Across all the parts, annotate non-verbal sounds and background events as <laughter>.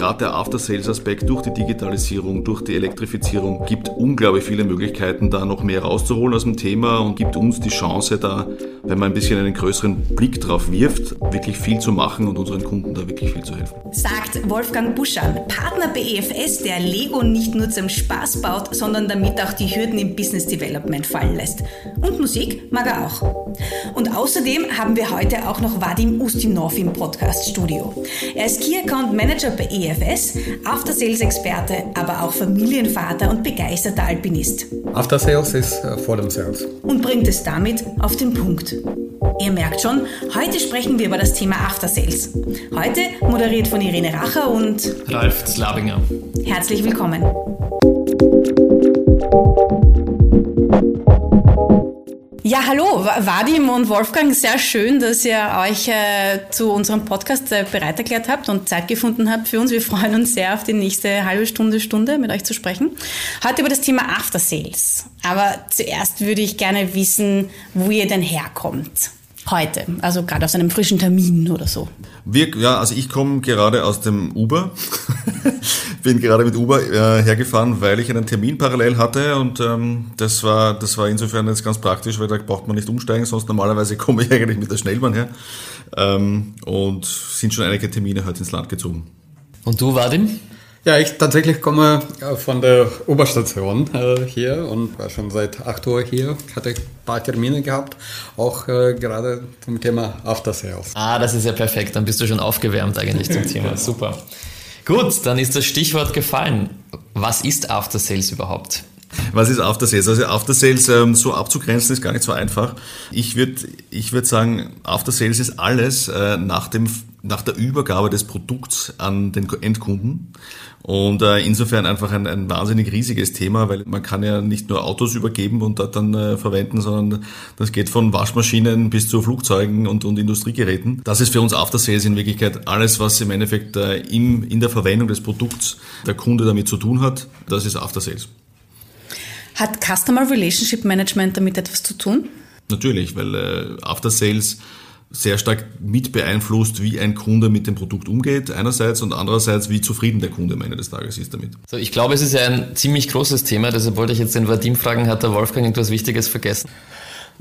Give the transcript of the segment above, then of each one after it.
Gerade der After-Sales-Aspekt durch die Digitalisierung, durch die Elektrifizierung gibt unglaublich viele Möglichkeiten, da noch mehr rauszuholen aus dem Thema und gibt uns die Chance, da, wenn man ein bisschen einen größeren Blick drauf wirft, wirklich viel zu machen und unseren Kunden da wirklich viel zu helfen. Sagt Wolfgang Buschan, Partner bei EFS, der Lego nicht nur zum Spaß baut, sondern damit auch die Hürden im Business Development fallen lässt. Und Musik mag er auch. Und außerdem haben wir heute auch noch Vadim Ustinov im Podcast-Studio. Er ist Key Account Manager bei EFS, After-Sales-Experte, aber auch Familienvater und begeisterter Alpinist. After Sales ist uh, vor dem Sales. Und bringt es damit auf den Punkt. Ihr merkt schon, heute sprechen wir über das Thema After Sales. Heute moderiert von Irene Racher und Ralf Slabinger. Herzlich willkommen. Ja, hallo, Vadim und Wolfgang, sehr schön, dass ihr euch äh, zu unserem Podcast äh, bereit erklärt habt und Zeit gefunden habt für uns. Wir freuen uns sehr auf die nächste halbe Stunde, Stunde mit euch zu sprechen. Heute über das Thema After Sales. Aber zuerst würde ich gerne wissen, wo ihr denn herkommt. Heute, also gerade aus einem frischen Termin oder so. Wir, ja, also ich komme gerade aus dem Uber, <laughs> bin gerade mit Uber äh, hergefahren, weil ich einen Termin parallel hatte und ähm, das war das war insofern jetzt ganz praktisch, weil da braucht man nicht umsteigen, sonst normalerweise <laughs> komme ich eigentlich mit der Schnellbahn her ähm, und sind schon einige Termine heute ins Land gezogen. Und du, Vadim? Ja, ich tatsächlich komme äh, von der Oberstation äh, hier und war schon seit 8 Uhr hier. Hatte ein paar Termine gehabt, auch äh, gerade zum Thema After Sales. Ah, das ist ja perfekt. Dann bist du schon aufgewärmt eigentlich zum Thema. <laughs> Super. Gut, dann ist das Stichwort gefallen. Was ist After Sales überhaupt? Was ist After Sales? Also After Sales ähm, so abzugrenzen ist gar nicht so einfach. Ich würde ich würd sagen, After Sales ist alles äh, nach, dem, nach der Übergabe des Produkts an den Endkunden. Und äh, insofern einfach ein, ein wahnsinnig riesiges Thema, weil man kann ja nicht nur Autos übergeben und dort dann äh, verwenden, sondern das geht von Waschmaschinen bis zu Flugzeugen und, und Industriegeräten. Das ist für uns After Sales in Wirklichkeit alles, was im Endeffekt äh, im, in der Verwendung des Produkts der Kunde damit zu tun hat. Das ist After Sales. Hat Customer Relationship Management damit etwas zu tun? Natürlich, weil äh, After Sales sehr stark mit beeinflusst, wie ein Kunde mit dem Produkt umgeht, einerseits und andererseits, wie zufrieden der Kunde am Ende des Tages ist damit. So, ich glaube, es ist ja ein ziemlich großes Thema, deshalb wollte ich jetzt den Vadim fragen, hat der Wolfgang irgendwas Wichtiges vergessen?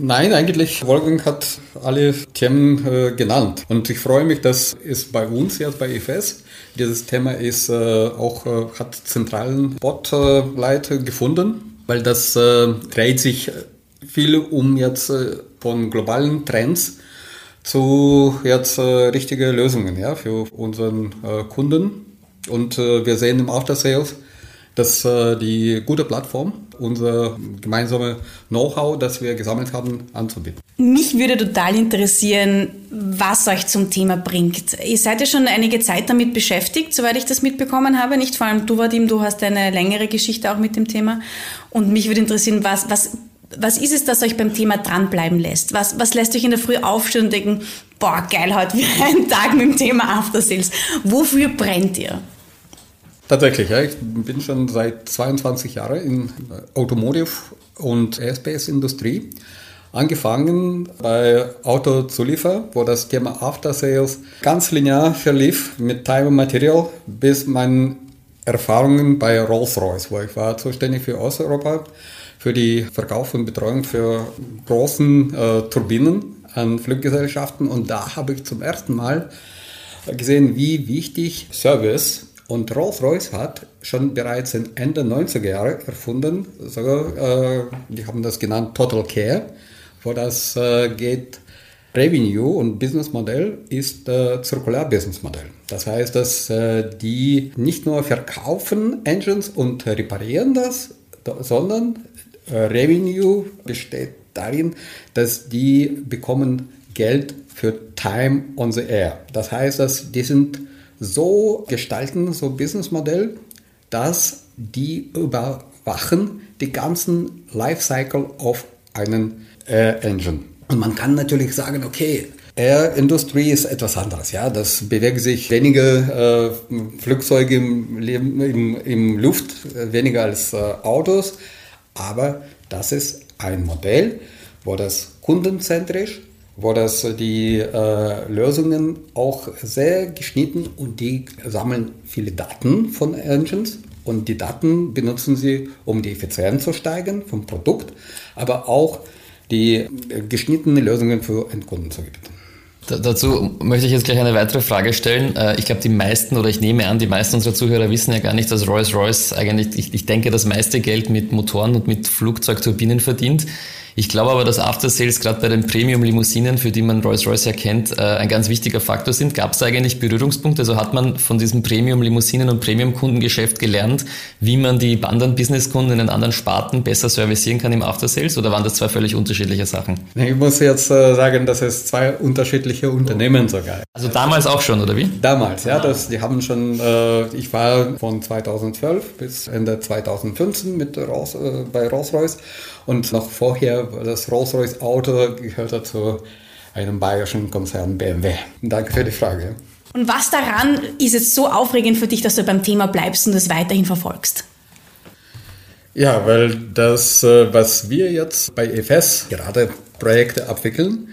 Nein, eigentlich, Wolfgang hat alle Themen äh, genannt. Und ich freue mich, dass es bei uns jetzt bei EFS, dieses Thema ist äh, auch, äh, hat zentralen Spotlight gefunden, weil das äh, dreht sich viel um jetzt äh, von globalen Trends zu jetzt äh, richtige Lösungen ja, für unseren äh, Kunden. Und äh, wir sehen im After Sales, dass äh, die gute Plattform, unser gemeinsame Know-how, das wir gesammelt haben, anzubieten. Mich würde total interessieren, was euch zum Thema bringt. Ihr seid ja schon einige Zeit damit beschäftigt, soweit ich das mitbekommen habe. Nicht vor allem du, Vadim, du hast eine längere Geschichte auch mit dem Thema. Und mich würde interessieren, was, was was ist es, das euch beim Thema dranbleiben lässt? Was, was lässt euch in der Früh aufstehen und denken, boah, geil, heute wieder <laughs> ein Tag mit dem Thema After Sales. Wofür brennt ihr? Tatsächlich, ja. Ich bin schon seit 22 Jahren in Automotive- und Airspace-Industrie. Angefangen bei Autozuliefer, wo das Thema After Sales ganz linear verlief mit Time and Material bis meine Erfahrungen bei Rolls-Royce, wo ich war zuständig für Osteuropa für die Verkauf und Betreuung für großen äh, Turbinen an Fluggesellschaften. Und da habe ich zum ersten Mal gesehen, wie wichtig Service und Rolls-Royce hat schon bereits Ende 90er Jahre erfunden, sogar, äh, die haben das genannt Total Care, wo das äh, geht, Revenue und Businessmodell ist äh, Zirkular-Businessmodell. Das heißt, dass äh, die nicht nur verkaufen Engines und reparieren das, sondern Revenue besteht darin, dass die bekommen Geld für Time on the Air. Das heißt, dass die sind so gestalten, so Businessmodell, dass die überwachen die ganzen Lifecycle auf einen Air Engine. Und man kann natürlich sagen, okay, Air Industrie ist etwas anderes, ja. Das bewegen sich weniger äh, Flugzeuge im, im, im Luft, weniger als äh, Autos. Aber das ist ein Modell, wo das kundenzentrisch, wo das die äh, Lösungen auch sehr geschnitten und die sammeln viele Daten von Engines und die Daten benutzen sie, um die Effizienz zu steigern vom Produkt, aber auch die äh, geschnittene Lösungen für Endkunden zu bieten. Dazu möchte ich jetzt gleich eine weitere Frage stellen. Äh, ich glaube, die meisten oder ich nehme an, die meisten unserer Zuhörer wissen ja gar nicht, dass Rolls-Royce eigentlich, ich, ich denke, das meiste Geld mit Motoren und mit Flugzeugturbinen verdient. Ich glaube aber, dass After Sales gerade bei den Premium-Limousinen, für die man Rolls-Royce ja kennt, äh, ein ganz wichtiger Faktor sind. Gab es da eigentlich Berührungspunkte? Also hat man von diesem Premium-Limousinen und Premium-Kundengeschäft gelernt, wie man die anderen Business-Kunden in den anderen Sparten besser servicieren kann im After Sales? Oder waren das zwei völlig unterschiedliche Sachen? Ich muss jetzt äh, sagen, dass es zwei unterschiedliche Unternehmen sogar. Also damals auch schon, oder wie? Damals, ja. Das, die haben schon, äh, ich war von 2012 bis Ende 2015 mit Rolls, äh, bei Rolls-Royce und noch vorher, das Rolls-Royce Auto gehörte zu einem bayerischen Konzern BMW. Danke für die Frage. Und was daran ist jetzt so aufregend für dich, dass du beim Thema bleibst und es weiterhin verfolgst? Ja, weil das, äh, was wir jetzt bei EFS gerade Projekte abwickeln,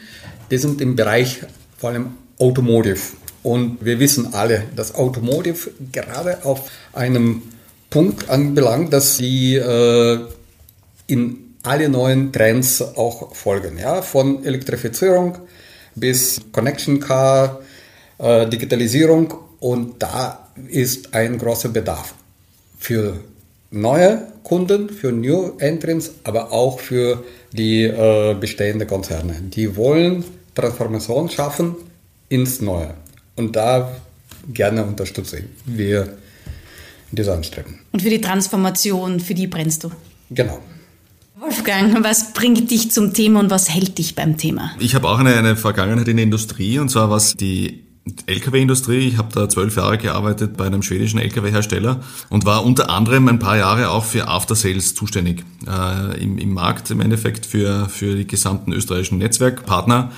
die sind im Bereich vor allem Automotive. Und wir wissen alle, dass Automotive gerade auf einem Punkt anbelangt, dass sie äh, in alle neuen Trends auch folgen. Ja? Von Elektrifizierung bis Connection Car, äh, Digitalisierung und da ist ein großer Bedarf für neue Kunden, für New Entrants, aber auch für die äh, bestehenden Konzerne. Die wollen Transformation schaffen ins Neue. Und da gerne unterstützen wir diese Anstreben. Und für die Transformation, für die brennst du? Genau. Wolfgang, was bringt dich zum Thema und was hält dich beim Thema? Ich habe auch eine, eine Vergangenheit in der Industrie und zwar was die Lkw-Industrie. Ich habe da zwölf Jahre gearbeitet bei einem schwedischen Lkw-Hersteller und war unter anderem ein paar Jahre auch für After Sales zuständig äh, im, im Markt im Endeffekt für, für die gesamten österreichischen Netzwerkpartner.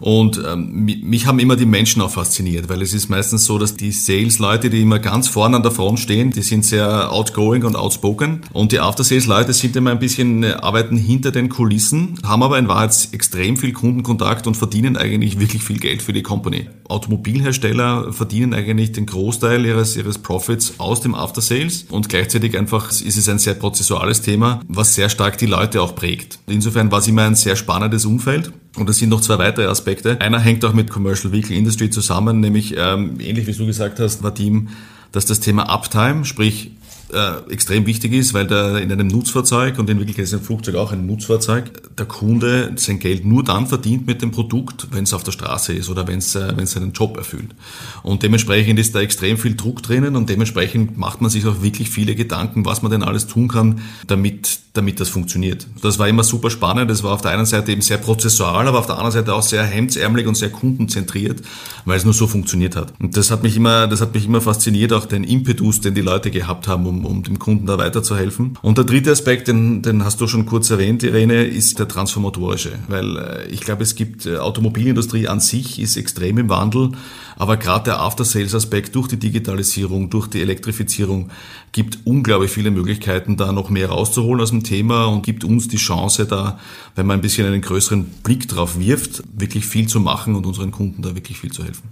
Und ähm, mich haben immer die Menschen auch fasziniert, weil es ist meistens so, dass die Sales-Leute, die immer ganz vorne an der Front stehen, die sind sehr outgoing und outspoken. Und die After-Sales-Leute sind immer ein bisschen, äh, arbeiten hinter den Kulissen, haben aber in Wahrheit extrem viel Kundenkontakt und verdienen eigentlich wirklich viel Geld für die Company. Automobilhersteller verdienen eigentlich den Großteil ihres, ihres Profits aus dem After-Sales und gleichzeitig einfach ist es ein sehr prozessuales Thema, was sehr stark die Leute auch prägt. Insofern war es immer ein sehr spannendes Umfeld. Und es sind noch zwei weitere Aspekte. Einer hängt auch mit Commercial Vehicle Industry zusammen, nämlich ähm, ähnlich wie du gesagt hast, Vadim, dass das Thema Uptime, sprich äh, extrem wichtig ist, weil der in einem Nutzfahrzeug und in Wirklichkeit ist ein Flugzeug auch ein Nutzfahrzeug, der Kunde sein Geld nur dann verdient mit dem Produkt, wenn es auf der Straße ist oder wenn es äh, seinen Job erfüllt. Und dementsprechend ist da extrem viel Druck drinnen und dementsprechend macht man sich auch wirklich viele Gedanken, was man denn alles tun kann, damit damit das funktioniert. Das war immer super spannend. Das war auf der einen Seite eben sehr prozessual, aber auf der anderen Seite auch sehr hemdsärmelig und sehr kundenzentriert, weil es nur so funktioniert hat. Und das hat mich immer, das hat mich immer fasziniert, auch den Impetus, den die Leute gehabt haben, um, um dem Kunden da weiterzuhelfen. Und der dritte Aspekt, den, den hast du schon kurz erwähnt, Irene, ist der transformatorische, weil äh, ich glaube, es gibt äh, Automobilindustrie an sich ist extrem im Wandel, aber gerade der After-Sales-Aspekt durch die Digitalisierung, durch die Elektrifizierung gibt unglaublich viele Möglichkeiten, da noch mehr rauszuholen aus dem Thema und gibt uns die Chance, da, wenn man ein bisschen einen größeren Blick drauf wirft, wirklich viel zu machen und unseren Kunden da wirklich viel zu helfen.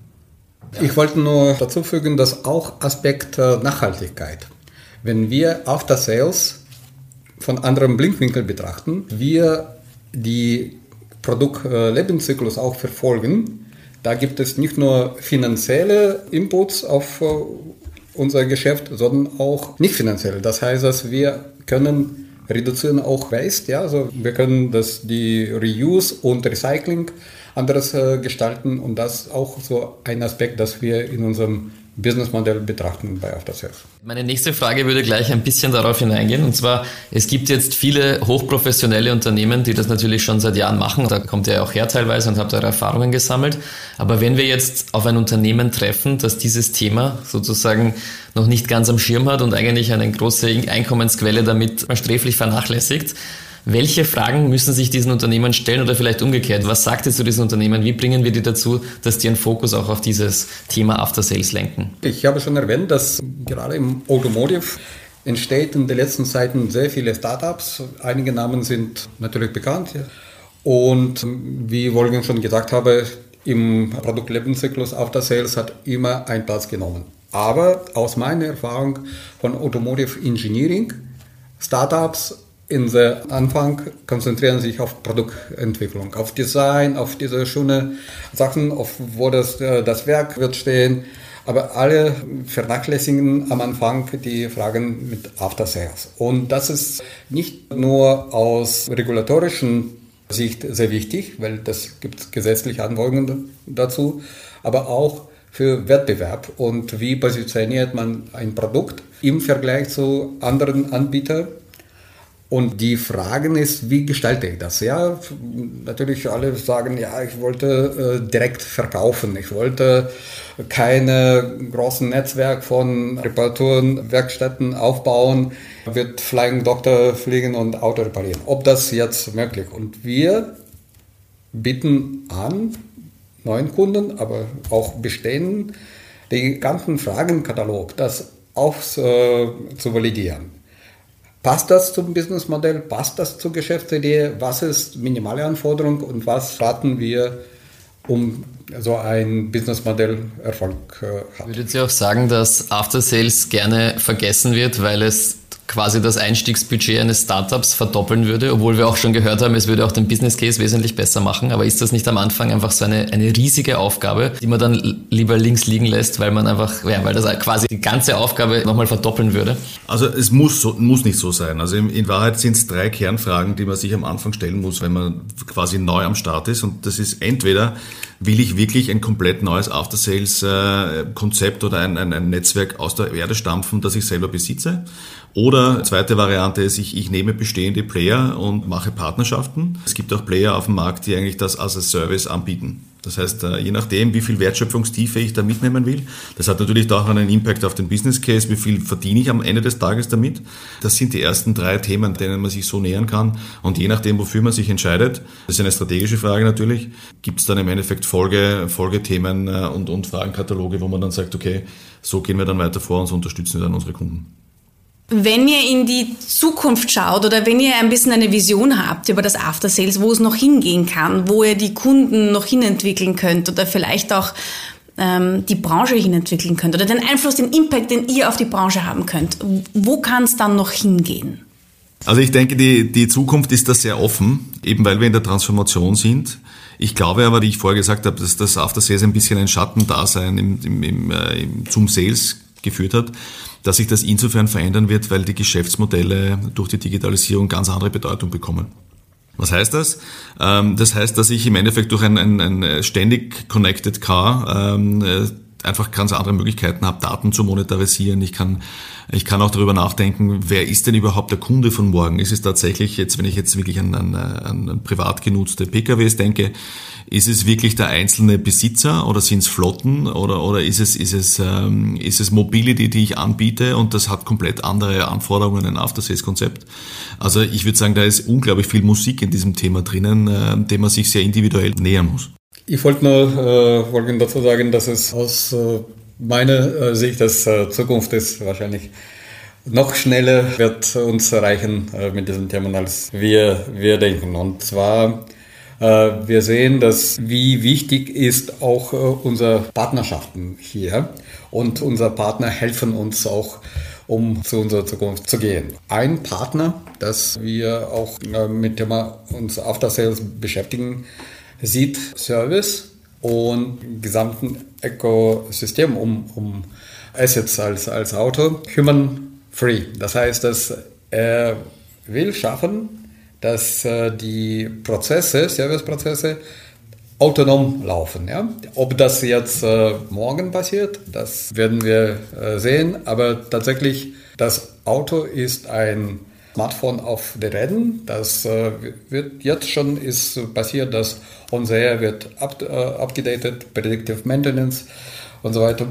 Ich wollte nur dazu fügen, dass auch Aspekt Nachhaltigkeit wenn wir After Sales von anderem Blickwinkel betrachten, wir die Produktlebenszyklus auch verfolgen, da gibt es nicht nur finanzielle Inputs auf äh, unser Geschäft, sondern auch nicht finanzielle. Das heißt, dass wir können reduzieren auch Waste, ja, also wir können das die Reuse und Recycling anderes äh, gestalten und das auch so ein Aspekt, dass wir in unserem Businessmodell betrachten bei Aftersales. Meine nächste Frage würde gleich ein bisschen darauf hineingehen. Und zwar, es gibt jetzt viele hochprofessionelle Unternehmen, die das natürlich schon seit Jahren machen. Da kommt ihr ja auch her teilweise und habt eure Erfahrungen gesammelt. Aber wenn wir jetzt auf ein Unternehmen treffen, das dieses Thema sozusagen noch nicht ganz am Schirm hat und eigentlich eine große Einkommensquelle damit sträflich vernachlässigt, welche Fragen müssen sich diesen Unternehmen stellen oder vielleicht umgekehrt? Was sagt ihr zu diesen Unternehmen? Wie bringen wir die dazu, dass die einen Fokus auch auf dieses Thema After Sales lenken? Ich habe schon erwähnt, dass gerade im Automotive entsteht in den letzten Zeiten sehr viele Startups. Einige Namen sind natürlich bekannt. Und wie Wolfgang schon gesagt habe, im Produktlebenszyklus After Sales hat immer einen Platz genommen. Aber aus meiner Erfahrung von Automotive Engineering, Startups in der Anfang konzentrieren sich auf Produktentwicklung, auf Design, auf diese schönen Sachen, auf wo das, äh, das Werk wird stehen. Aber alle vernachlässigen am Anfang die Fragen mit After Sales. Und das ist nicht nur aus regulatorischen Sicht sehr wichtig, weil das gibt gesetzliche Anforderungen dazu, aber auch für Wettbewerb und wie positioniert man ein Produkt im Vergleich zu anderen Anbietern und die Frage ist, wie gestalte ich das? Ja, natürlich alle sagen, ja, ich wollte äh, direkt verkaufen. Ich wollte keine großen Netzwerk von Reparaturen, Werkstätten aufbauen, wird Flying Doctor fliegen und Auto reparieren. Ob das jetzt möglich? Und wir bieten an, neuen Kunden, aber auch bestehenden, den ganzen Fragenkatalog, das auch äh, zu validieren. Passt das zum Businessmodell? Passt das zur Geschäftsidee? Was ist minimale Anforderung und was raten wir, um so ein Businessmodell Erfolg äh, hat? Würdet ihr auch sagen, dass After Sales gerne vergessen wird, weil es quasi das Einstiegsbudget eines Startups verdoppeln würde, obwohl wir auch schon gehört haben, es würde auch den Business Case wesentlich besser machen. Aber ist das nicht am Anfang einfach so eine, eine riesige Aufgabe, die man dann lieber links liegen lässt, weil man einfach, ja, weil das quasi die ganze Aufgabe nochmal verdoppeln würde? Also es muss, so, muss nicht so sein. Also in, in Wahrheit sind es drei Kernfragen, die man sich am Anfang stellen muss, wenn man quasi neu am Start ist. Und das ist entweder, will ich wirklich ein komplett neues After-Sales-Konzept äh, oder ein, ein, ein Netzwerk aus der Erde stampfen, das ich selber besitze? Oder zweite Variante ist, ich, ich nehme bestehende Player und mache Partnerschaften. Es gibt auch Player auf dem Markt, die eigentlich das als Service anbieten. Das heißt, äh, je nachdem, wie viel Wertschöpfungstiefe ich da mitnehmen will, das hat natürlich auch einen Impact auf den Business Case, wie viel verdiene ich am Ende des Tages damit. Das sind die ersten drei Themen, denen man sich so nähern kann. Und je nachdem, wofür man sich entscheidet, das ist eine strategische Frage natürlich, gibt es dann im Endeffekt Folge, Folgethemen äh, und, und Fragenkataloge, wo man dann sagt, okay, so gehen wir dann weiter vor und so unterstützen wir dann unsere Kunden. Wenn ihr in die Zukunft schaut oder wenn ihr ein bisschen eine Vision habt über das After Sales, wo es noch hingehen kann, wo ihr die Kunden noch hinentwickeln könnt oder vielleicht auch ähm, die Branche hinentwickeln könnt oder den Einfluss, den Impact, den ihr auf die Branche haben könnt, wo kann es dann noch hingehen? Also ich denke, die, die Zukunft ist da sehr offen, eben weil wir in der Transformation sind. Ich glaube aber, wie ich vorher gesagt habe, dass das After Sales ein bisschen ein Schattendasein im, im, im, äh, zum Sales geführt hat dass sich das insofern verändern wird, weil die Geschäftsmodelle durch die Digitalisierung ganz andere Bedeutung bekommen. Was heißt das? Ähm, das heißt, dass ich im Endeffekt durch ein, ein, ein ständig connected Car ähm, äh, einfach ganz andere Möglichkeiten habe, Daten zu monetarisieren. Ich kann, ich kann auch darüber nachdenken, wer ist denn überhaupt der Kunde von morgen? Ist es tatsächlich jetzt, wenn ich jetzt wirklich an, an, an privat genutzte PKWs denke, ist es wirklich der einzelne Besitzer oder sind es Flotten oder, oder ist, es, ist, es, ähm, ist es Mobility, die ich anbiete und das hat komplett andere Anforderungen, ein After-Sales-Konzept. Also ich würde sagen, da ist unglaublich viel Musik in diesem Thema drinnen, äh, dem man sich sehr individuell nähern muss. Ich wollte nur äh, wollte dazu sagen, dass es aus äh, meiner äh, Sicht das äh, Zukunft ist wahrscheinlich noch schneller wird uns erreichen äh, mit diesem Thema, als wir, wir denken. Und zwar äh, wir sehen, dass wie wichtig ist auch äh, unsere Partnerschaften hier und unsere Partner helfen uns auch um zu unserer Zukunft zu gehen. Ein Partner, das wir auch äh, mit dem uns After Sales beschäftigen, sieht Service und gesamten Ökosystem um, um Assets als, als Auto human free. Das heißt, dass er will schaffen, dass äh, die Prozesse, Serviceprozesse, autonom laufen. Ja? Ob das jetzt äh, morgen passiert, das werden wir äh, sehen, aber tatsächlich, das Auto ist ein Smartphone auf den Rädern. Das äh, wird jetzt schon ist passiert, dass unser wird up, äh, upgedatet, Predictive Maintenance und so weiter.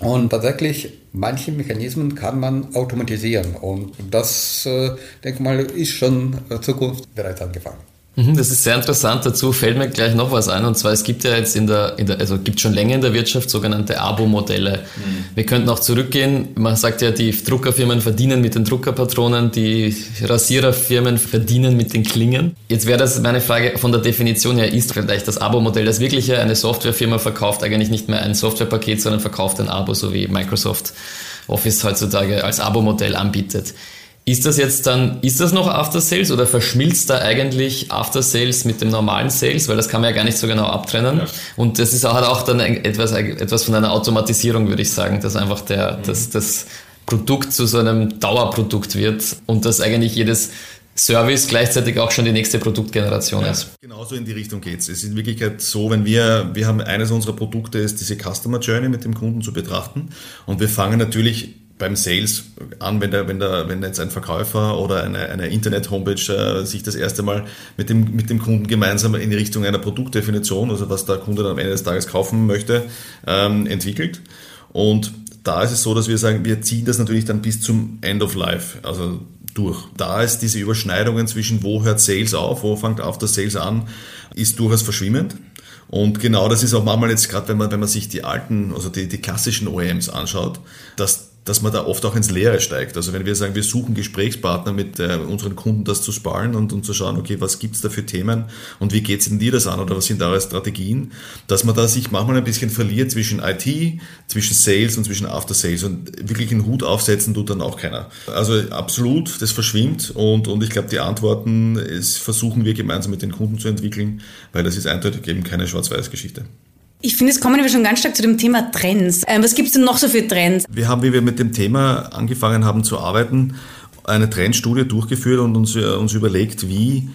Und tatsächlich, manche Mechanismen kann man automatisieren. Und das, äh, denke mal, ist schon Zukunft bereits angefangen. Mhm, das ist sehr interessant. Dazu fällt mir gleich noch was ein. Und zwar, es gibt ja jetzt in der, in der also gibt schon länger in der Wirtschaft sogenannte Abo-Modelle. Mhm. Wir könnten auch zurückgehen. Man sagt ja, die Druckerfirmen verdienen mit den Druckerpatronen, die Rasiererfirmen verdienen mit den Klingen. Jetzt wäre das meine Frage von der Definition her, ist vielleicht das Abo-Modell das wirkliche? Eine Softwarefirma verkauft eigentlich nicht mehr ein Softwarepaket, sondern verkauft ein Abo, so wie Microsoft Office heutzutage als Abo-Modell anbietet. Ist das jetzt dann, ist das noch After Sales oder verschmilzt da eigentlich After Sales mit dem normalen Sales? Weil das kann man ja gar nicht so genau abtrennen. Ja. Und das ist, hat auch dann etwas, etwas von einer Automatisierung, würde ich sagen, dass einfach der, mhm. das, das Produkt zu so einem Dauerprodukt wird und dass eigentlich jedes Service gleichzeitig auch schon die nächste Produktgeneration ja, ist. Genauso in die Richtung geht es. Es ist in Wirklichkeit so, wenn wir, wir haben eines unserer Produkte ist diese Customer Journey mit dem Kunden zu betrachten und wir fangen natürlich beim Sales an, wenn, der, wenn, der, wenn jetzt ein Verkäufer oder eine, eine Internet-Homepage äh, sich das erste Mal mit dem, mit dem Kunden gemeinsam in Richtung einer Produktdefinition, also was der Kunde dann am Ende des Tages kaufen möchte, ähm, entwickelt. Und da ist es so, dass wir sagen, wir ziehen das natürlich dann bis zum End of Life, also durch. Da ist diese Überschneidungen zwischen wo hört Sales auf, wo fängt auf das Sales an, ist durchaus verschwimmend. Und genau das ist auch manchmal jetzt gerade, wenn man, wenn man sich die alten, also die, die klassischen OEMs anschaut, dass dass man da oft auch ins Leere steigt. Also wenn wir sagen, wir suchen Gesprächspartner mit äh, unseren Kunden, das zu sparen und, und zu schauen, okay, was gibt's da für Themen und wie geht's in dir das an oder was sind eure Strategien, dass man da sich manchmal ein bisschen verliert zwischen IT, zwischen Sales und zwischen After Sales und wirklich einen Hut aufsetzen tut dann auch keiner. Also absolut, das verschwimmt und, und ich glaube, die Antworten ist, versuchen wir gemeinsam mit den Kunden zu entwickeln, weil das ist eindeutig eben keine Schwarz-Weiß-Geschichte. Ich finde, jetzt kommen wir schon ganz stark zu dem Thema Trends. Ähm, was gibt es denn noch so für Trends? Wir haben, wie wir mit dem Thema angefangen haben zu arbeiten, eine Trendstudie durchgeführt und uns, äh, uns überlegt, wie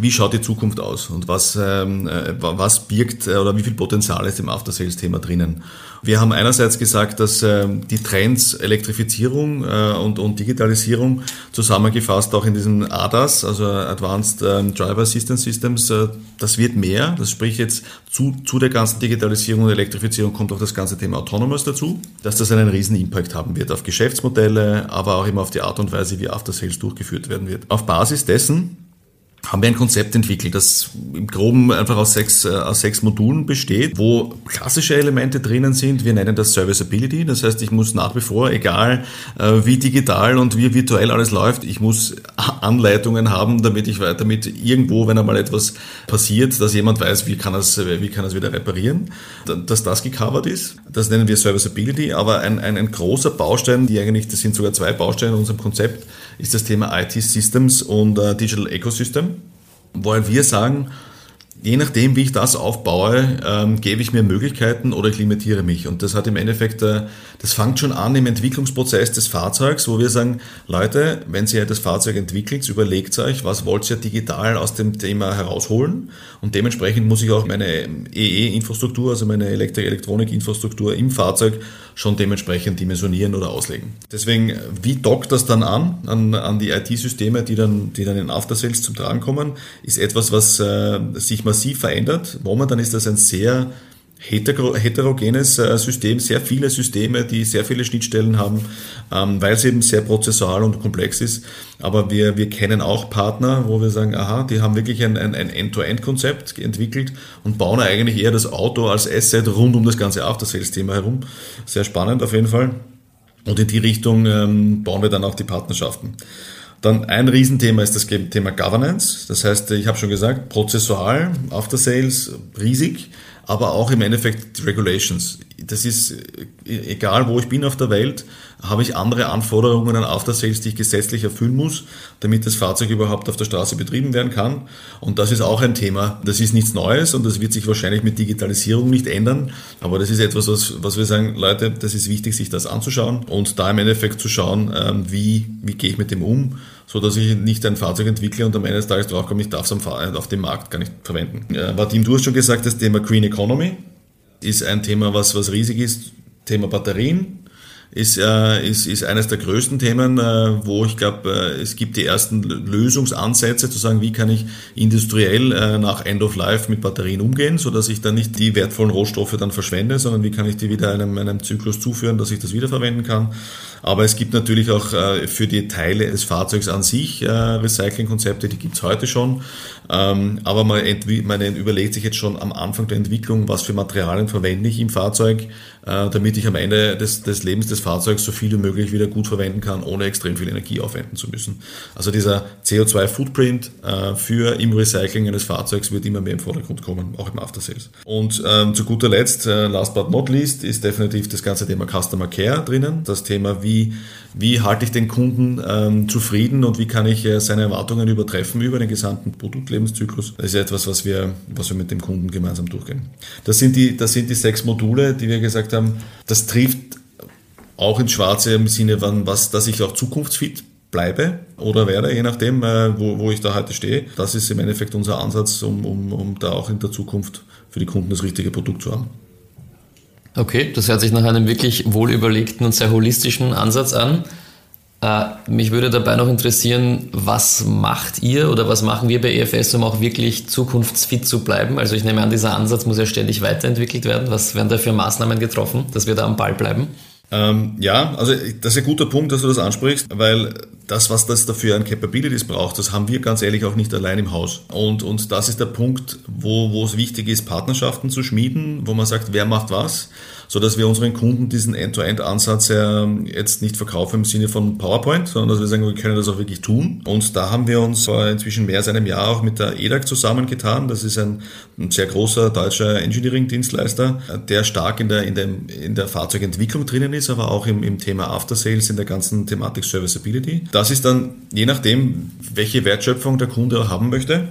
wie schaut die Zukunft aus und was, ähm, äh, was birgt äh, oder wie viel Potenzial ist im After-Sales-Thema drinnen. Wir haben einerseits gesagt, dass äh, die Trends Elektrifizierung äh, und, und Digitalisierung zusammengefasst auch in diesen ADAS, also Advanced ähm, Driver Assistance Systems, äh, das wird mehr. Das spricht jetzt zu, zu der ganzen Digitalisierung und Elektrifizierung kommt auch das ganze Thema Autonomous dazu, dass das einen riesen Impact haben wird auf Geschäftsmodelle, aber auch immer auf die Art und Weise, wie After Sales durchgeführt werden wird. Auf Basis dessen haben wir ein Konzept entwickelt, das im Groben einfach aus sechs, äh, aus sechs Modulen besteht, wo klassische Elemente drinnen sind. Wir nennen das Serviceability. Das heißt, ich muss nach wie vor, egal äh, wie digital und wie virtuell alles läuft, ich muss Anleitungen haben, damit ich damit irgendwo, wenn einmal etwas passiert, dass jemand weiß, wie kann es, wie kann es wieder reparieren, dass das gecovert ist. Das nennen wir Serviceability. Aber ein, ein, ein großer Baustein, die eigentlich, das sind sogar zwei Bausteine in unserem Konzept, ist das Thema IT Systems und äh, Digital Ecosystem wollen wir sagen, je nachdem, wie ich das aufbaue, ähm, gebe ich mir Möglichkeiten oder ich limitiere mich. Und das hat im Endeffekt, äh, das fängt schon an im Entwicklungsprozess des Fahrzeugs, wo wir sagen, Leute, wenn ihr das Fahrzeug entwickelt, überlegt euch, was wollt ihr digital aus dem Thema herausholen. Und dementsprechend muss ich auch meine EE-Infrastruktur, also meine Elektrik-Elektronik-Infrastruktur im Fahrzeug schon dementsprechend dimensionieren oder auslegen. Deswegen, wie dockt das dann an, an, an die IT-Systeme, die dann, die dann in After Sales zum Tragen kommen, ist etwas, was äh, sich massiv verändert. Momentan ist das ein sehr heterogenes äh, System, sehr viele Systeme, die sehr viele Schnittstellen haben, ähm, weil es eben sehr prozessual und komplex ist. Aber wir, wir kennen auch Partner, wo wir sagen, aha, die haben wirklich ein, ein, ein End-to-End-Konzept entwickelt und bauen eigentlich eher das Auto als Asset rund um das ganze After-Sales-Thema herum. Sehr spannend auf jeden Fall. Und in die Richtung ähm, bauen wir dann auch die Partnerschaften. Dann ein Riesenthema ist das Thema Governance. Das heißt, ich habe schon gesagt, prozessual, After Sales, riesig aber auch im Endeffekt Regulations. Das ist äh, egal, wo ich bin auf der Welt, habe ich andere Anforderungen an After Sales, die ich gesetzlich erfüllen muss, damit das Fahrzeug überhaupt auf der Straße betrieben werden kann. Und das ist auch ein Thema. Das ist nichts Neues und das wird sich wahrscheinlich mit Digitalisierung nicht ändern. Aber das ist etwas, was, was wir sagen, Leute, das ist wichtig, sich das anzuschauen und da im Endeffekt zu schauen, ähm, wie, wie gehe ich mit dem um so dass ich nicht ein Fahrzeug entwickle und am Ende des Tages draufkomme, ich darf es auf dem Markt gar nicht verwenden. Äh, Vadim, du hast schon gesagt, das Thema Green Economy ist ein Thema, was, was riesig ist. Thema Batterien ist, äh, ist, ist eines der größten Themen, äh, wo ich glaube, äh, es gibt die ersten Lösungsansätze zu sagen, wie kann ich industriell äh, nach End of Life mit Batterien umgehen, so dass ich dann nicht die wertvollen Rohstoffe dann verschwende, sondern wie kann ich die wieder einem, einem Zyklus zuführen, dass ich das wiederverwenden kann. Aber es gibt natürlich auch äh, für die Teile des Fahrzeugs an sich äh, Recyclingkonzepte, die gibt's heute schon. Ähm, aber man, man überlegt sich jetzt schon am Anfang der Entwicklung, was für Materialien verwende ich im Fahrzeug, äh, damit ich am Ende des, des Lebens des Fahrzeugs so viel wie möglich wieder gut verwenden kann, ohne extrem viel Energie aufwenden zu müssen. Also dieser CO2-Footprint äh, für im Recycling eines Fahrzeugs wird immer mehr im Vordergrund kommen, auch im After Sales. Und ähm, zu guter Letzt, äh, last but not least, ist definitiv das ganze Thema Customer Care drinnen. Das Thema, wie, wie halte ich den Kunden ähm, zufrieden und wie kann ich äh, seine Erwartungen übertreffen über den gesamten Produktlebenszyklus. Das ist etwas, was wir, was wir mit dem Kunden gemeinsam durchgehen. Das sind die, das sind die sechs Module, die wir gesagt haben. Das trifft auch ins Schwarze im Sinne von, was, dass ich auch zukunftsfit bleibe oder werde, je nachdem, äh, wo, wo ich da heute stehe. Das ist im Endeffekt unser Ansatz, um, um, um da auch in der Zukunft für die Kunden das richtige Produkt zu haben. Okay, das hört sich nach einem wirklich wohlüberlegten und sehr holistischen Ansatz an. Äh, mich würde dabei noch interessieren, was macht ihr oder was machen wir bei EFS, um auch wirklich zukunftsfit zu bleiben? Also ich nehme an, dieser Ansatz muss ja ständig weiterentwickelt werden. Was werden da für Maßnahmen getroffen, dass wir da am Ball bleiben? Ähm, ja, also das ist ein guter Punkt, dass du das ansprichst, weil das, was das dafür an Capabilities braucht, das haben wir ganz ehrlich auch nicht allein im Haus. Und, und das ist der Punkt, wo, wo es wichtig ist, Partnerschaften zu schmieden, wo man sagt, wer macht was so dass wir unseren Kunden diesen End-to-End-Ansatz jetzt nicht verkaufen im Sinne von PowerPoint, sondern dass wir sagen, wir können das auch wirklich tun. Und da haben wir uns vor inzwischen mehr als einem Jahr auch mit der EDAG zusammengetan. Das ist ein, ein sehr großer deutscher Engineering-Dienstleister, der stark in der, in, der, in der Fahrzeugentwicklung drinnen ist, aber auch im, im Thema After Sales, in der ganzen Thematik Serviceability. Das ist dann je nachdem, welche Wertschöpfung der Kunde haben möchte,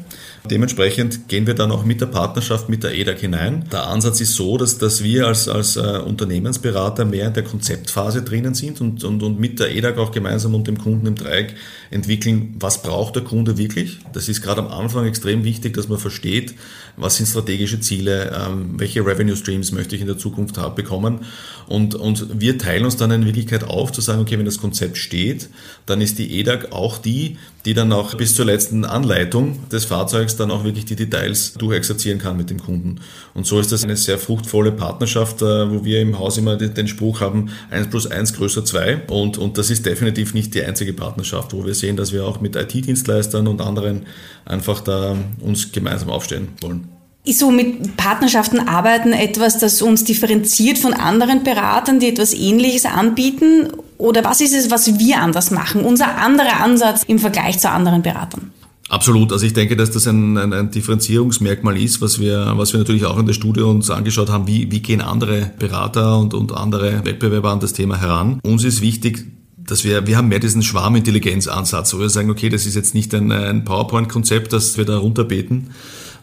Dementsprechend gehen wir dann auch mit der Partnerschaft mit der EDAG hinein. Der Ansatz ist so, dass, dass wir als, als äh, Unternehmensberater mehr in der Konzeptphase drinnen sind und, und, und mit der EDAG auch gemeinsam und dem Kunden im Dreieck entwickeln, was braucht der Kunde wirklich. Das ist gerade am Anfang extrem wichtig, dass man versteht, was sind strategische Ziele, ähm, welche Revenue Streams möchte ich in der Zukunft bekommen. Und, und wir teilen uns dann in Wirklichkeit auf, zu sagen, okay, wenn das Konzept steht, dann ist die EDAG auch die, die dann auch bis zur letzten Anleitung des Fahrzeugs dann auch wirklich die Details durchexerzieren kann mit dem Kunden. Und so ist das eine sehr fruchtvolle Partnerschaft, äh, wo wir im Haus immer den Spruch haben, 1 plus 1 größer 2. Und, und das ist definitiv nicht die einzige Partnerschaft, wo wir sehen, dass wir auch mit IT-Dienstleistern und anderen einfach da uns gemeinsam aufstellen wollen. Ist so mit Partnerschaften arbeiten etwas, das uns differenziert von anderen Beratern, die etwas Ähnliches anbieten? Oder was ist es, was wir anders machen? Unser anderer Ansatz im Vergleich zu anderen Beratern? Absolut. Also ich denke, dass das ein, ein, ein, Differenzierungsmerkmal ist, was wir, was wir natürlich auch in der Studie uns angeschaut haben, wie, wie gehen andere Berater und, und andere Wettbewerber an das Thema heran. Uns ist wichtig, dass wir, wir haben mehr diesen Schwarmintelligenz-Ansatz, wo wir sagen, okay, das ist jetzt nicht ein, ein PowerPoint-Konzept, das wir da runterbeten,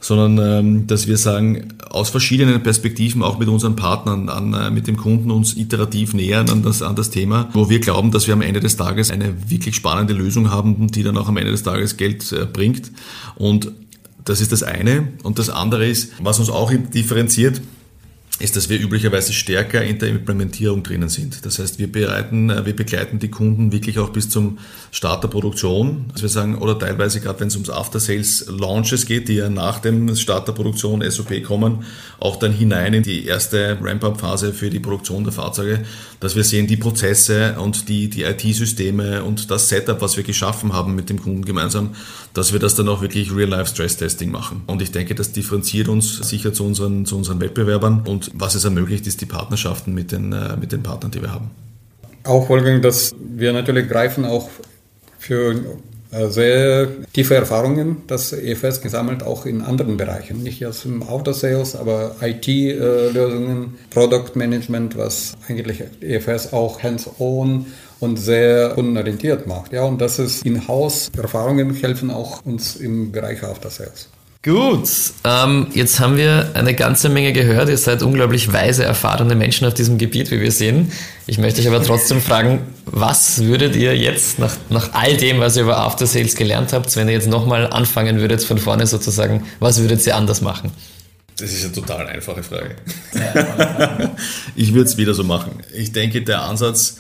sondern ähm, dass wir sagen, aus verschiedenen Perspektiven auch mit unseren Partnern, an, äh, mit dem Kunden uns iterativ nähern an das, an das Thema, wo wir glauben, dass wir am Ende des Tages eine wirklich spannende Lösung haben, die dann auch am Ende des Tages Geld äh, bringt. Und das ist das eine. Und das andere ist, was uns auch differenziert, ist, dass wir üblicherweise stärker in der Implementierung drinnen sind. Das heißt, wir bereiten, äh, wir begleiten die Kunden wirklich auch bis zum Start der Produktion. Dass wir sagen, oder teilweise gerade wenn es ums After Sales Launches geht, die ja nach dem Start der Produktion SOP kommen, auch dann hinein in die erste Ramp-up-Phase für die Produktion der Fahrzeuge, dass wir sehen, die Prozesse und die, die IT-Systeme und das Setup, was wir geschaffen haben mit dem Kunden gemeinsam, dass wir das dann auch wirklich Real-Life-Stress-Testing machen. Und ich denke, das differenziert uns sicher zu unseren, zu unseren Wettbewerbern und was es ermöglicht, ist die Partnerschaften mit den, äh, mit den Partnern, die wir haben. Auch Wolfgang, dass wir natürlich greifen auch für äh, sehr tiefe Erfahrungen, das EFS gesammelt, auch in anderen Bereichen. Nicht erst im Auto-Sales, aber IT-Lösungen, Product Management, was eigentlich EFS auch hands-on und sehr kundenorientiert macht. Ja, und das ist in-house. Erfahrungen helfen auch uns im Bereich After Sales. Gut, ähm, jetzt haben wir eine ganze Menge gehört. Ihr seid unglaublich weise, erfahrene Menschen auf diesem Gebiet, wie wir sehen. Ich möchte euch aber trotzdem fragen, was würdet ihr jetzt nach, nach all dem, was ihr über After Sales gelernt habt, wenn ihr jetzt nochmal anfangen würdet von vorne sozusagen, was würdet ihr anders machen? Das ist eine total einfache Frage. <laughs> ich würde es wieder so machen. Ich denke, der Ansatz,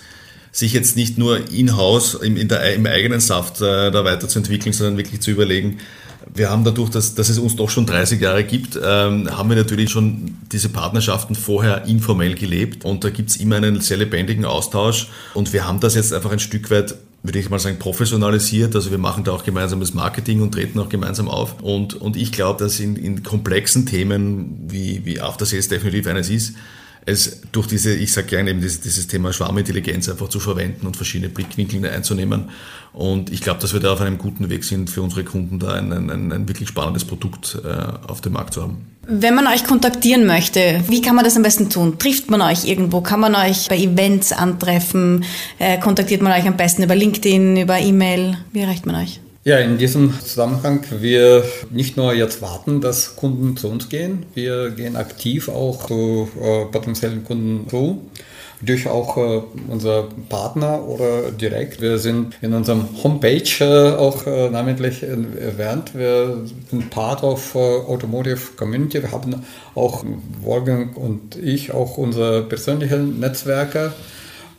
sich jetzt nicht nur in-house, im, im eigenen Saft äh, da weiterzuentwickeln, sondern wirklich zu überlegen, wir haben dadurch, dass, dass es uns doch schon 30 Jahre gibt, ähm, haben wir natürlich schon diese Partnerschaften vorher informell gelebt und da gibt's immer einen sehr lebendigen Austausch und wir haben das jetzt einfach ein Stück weit würde ich mal sagen, professionalisiert. Also wir machen da auch gemeinsames Marketing und treten auch gemeinsam auf. Und, und ich glaube, dass in, in komplexen Themen, wie, wie After Sales definitiv eines ist, es durch diese, ich sage gerne eben dieses, dieses Thema Schwarmintelligenz einfach zu verwenden und verschiedene Blickwinkel einzunehmen. Und ich glaube, dass wir da auf einem guten Weg sind, für unsere Kunden da ein, ein, ein wirklich spannendes Produkt äh, auf dem Markt zu haben. Wenn man euch kontaktieren möchte, wie kann man das am besten tun? Trifft man euch irgendwo? Kann man euch bei Events antreffen? Äh, kontaktiert man euch am besten über LinkedIn, über E-Mail? Wie erreicht man euch? Ja, in diesem Zusammenhang, wir nicht nur jetzt warten, dass Kunden zu uns gehen, wir gehen aktiv auch zu äh, potenziellen Kunden zu, durch auch äh, unser Partner oder direkt. Wir sind in unserem Homepage äh, auch äh, namentlich erwähnt. Wir sind Part of äh, Automotive Community. Wir haben auch Wolfgang und ich auch unsere persönlichen Netzwerke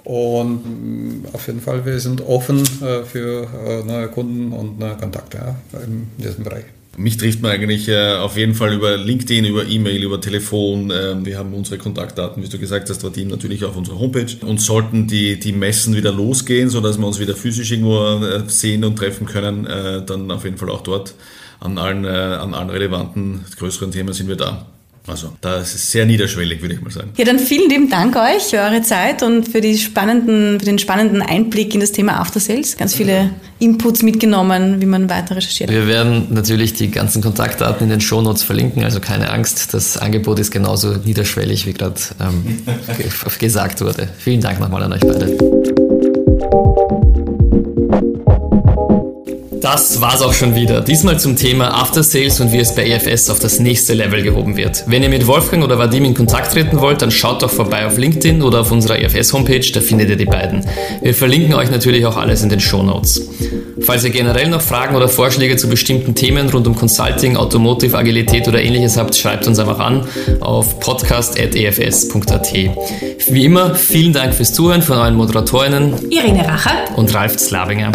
und mm, auf jeden Fall, wir sind offen äh, für äh, neue Kunden und neue Kontakte in diesem Bereich. Mich trifft man eigentlich äh, auf jeden Fall über LinkedIn, über E-Mail, über Telefon. Ähm, wir haben unsere Kontaktdaten, wie du gesagt hast, war natürlich auf unserer Homepage. Und sollten die, die Messen wieder losgehen, sodass wir uns wieder physisch irgendwo sehen und treffen können, dann auf jeden Fall auch dort an allen, an allen relevanten größeren Themen sind wir da. Also da ist es sehr niederschwellig, würde ich mal sagen. Ja, dann vielen lieben Dank euch für eure Zeit und für, die spannenden, für den spannenden Einblick in das Thema After Sales. Ganz viele Inputs mitgenommen, wie man weiter recherchiert. Wir werden natürlich die ganzen Kontaktdaten in den Shownotes verlinken, also keine Angst. Das Angebot ist genauso niederschwellig, wie gerade ähm, <laughs> gesagt wurde. Vielen Dank nochmal an euch beide. Das war's auch schon wieder. Diesmal zum Thema After Sales und wie es bei EFS auf das nächste Level gehoben wird. Wenn ihr mit Wolfgang oder Vadim in Kontakt treten wollt, dann schaut doch vorbei auf LinkedIn oder auf unserer EFS Homepage, da findet ihr die beiden. Wir verlinken euch natürlich auch alles in den Show Notes. Falls ihr generell noch Fragen oder Vorschläge zu bestimmten Themen rund um Consulting, Automotive, Agilität oder ähnliches habt, schreibt uns einfach an auf podcast.efs.at. Wie immer, vielen Dank fürs Zuhören von euren Moderatorinnen Irene Racher und Ralf Slavinger.